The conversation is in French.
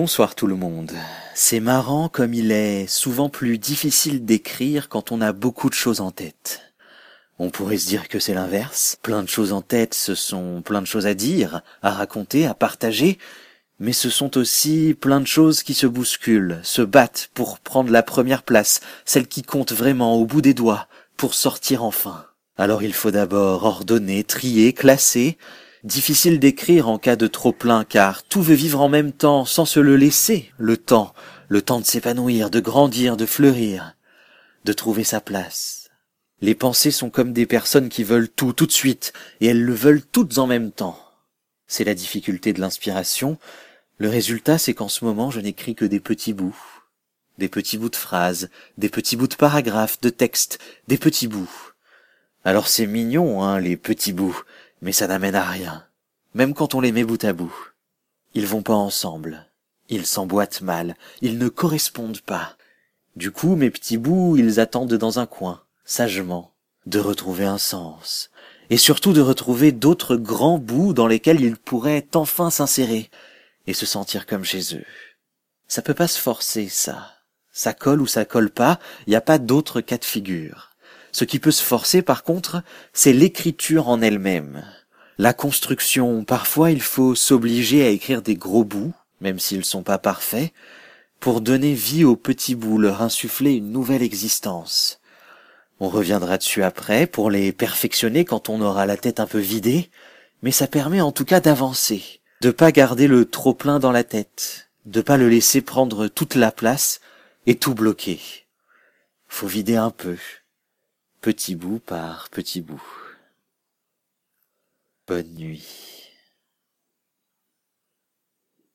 Bonsoir tout le monde. C'est marrant comme il est souvent plus difficile d'écrire quand on a beaucoup de choses en tête. On pourrait se dire que c'est l'inverse. Plein de choses en tête, ce sont plein de choses à dire, à raconter, à partager, mais ce sont aussi plein de choses qui se bousculent, se battent pour prendre la première place, celle qui compte vraiment au bout des doigts, pour sortir enfin. Alors il faut d'abord ordonner, trier, classer, Difficile d'écrire en cas de trop plein car tout veut vivre en même temps sans se le laisser, le temps, le temps de s'épanouir, de grandir, de fleurir, de trouver sa place. Les pensées sont comme des personnes qui veulent tout tout de suite et elles le veulent toutes en même temps. C'est la difficulté de l'inspiration. Le résultat, c'est qu'en ce moment, je n'écris que des petits bouts. Des petits bouts de phrases, des petits bouts de paragraphes, de textes, des petits bouts. Alors c'est mignon, hein, les petits bouts mais ça n'amène à rien, même quand on les met bout à bout. Ils vont pas ensemble, ils s'emboîtent mal, ils ne correspondent pas. Du coup, mes petits bouts, ils attendent dans un coin, sagement, de retrouver un sens, et surtout de retrouver d'autres grands bouts dans lesquels ils pourraient enfin s'insérer, et se sentir comme chez eux. Ça peut pas se forcer, ça. Ça colle ou ça colle pas, y a pas d'autre cas de figure. Ce qui peut se forcer, par contre, c'est l'écriture en elle-même. La construction, parfois il faut s'obliger à écrire des gros bouts, même s'ils sont pas parfaits, pour donner vie aux petits bouts, leur insuffler une nouvelle existence. On reviendra dessus après pour les perfectionner quand on aura la tête un peu vidée, mais ça permet en tout cas d'avancer, de pas garder le trop plein dans la tête, de pas le laisser prendre toute la place et tout bloquer. Faut vider un peu, petit bout par petit bout. Bonne nuit.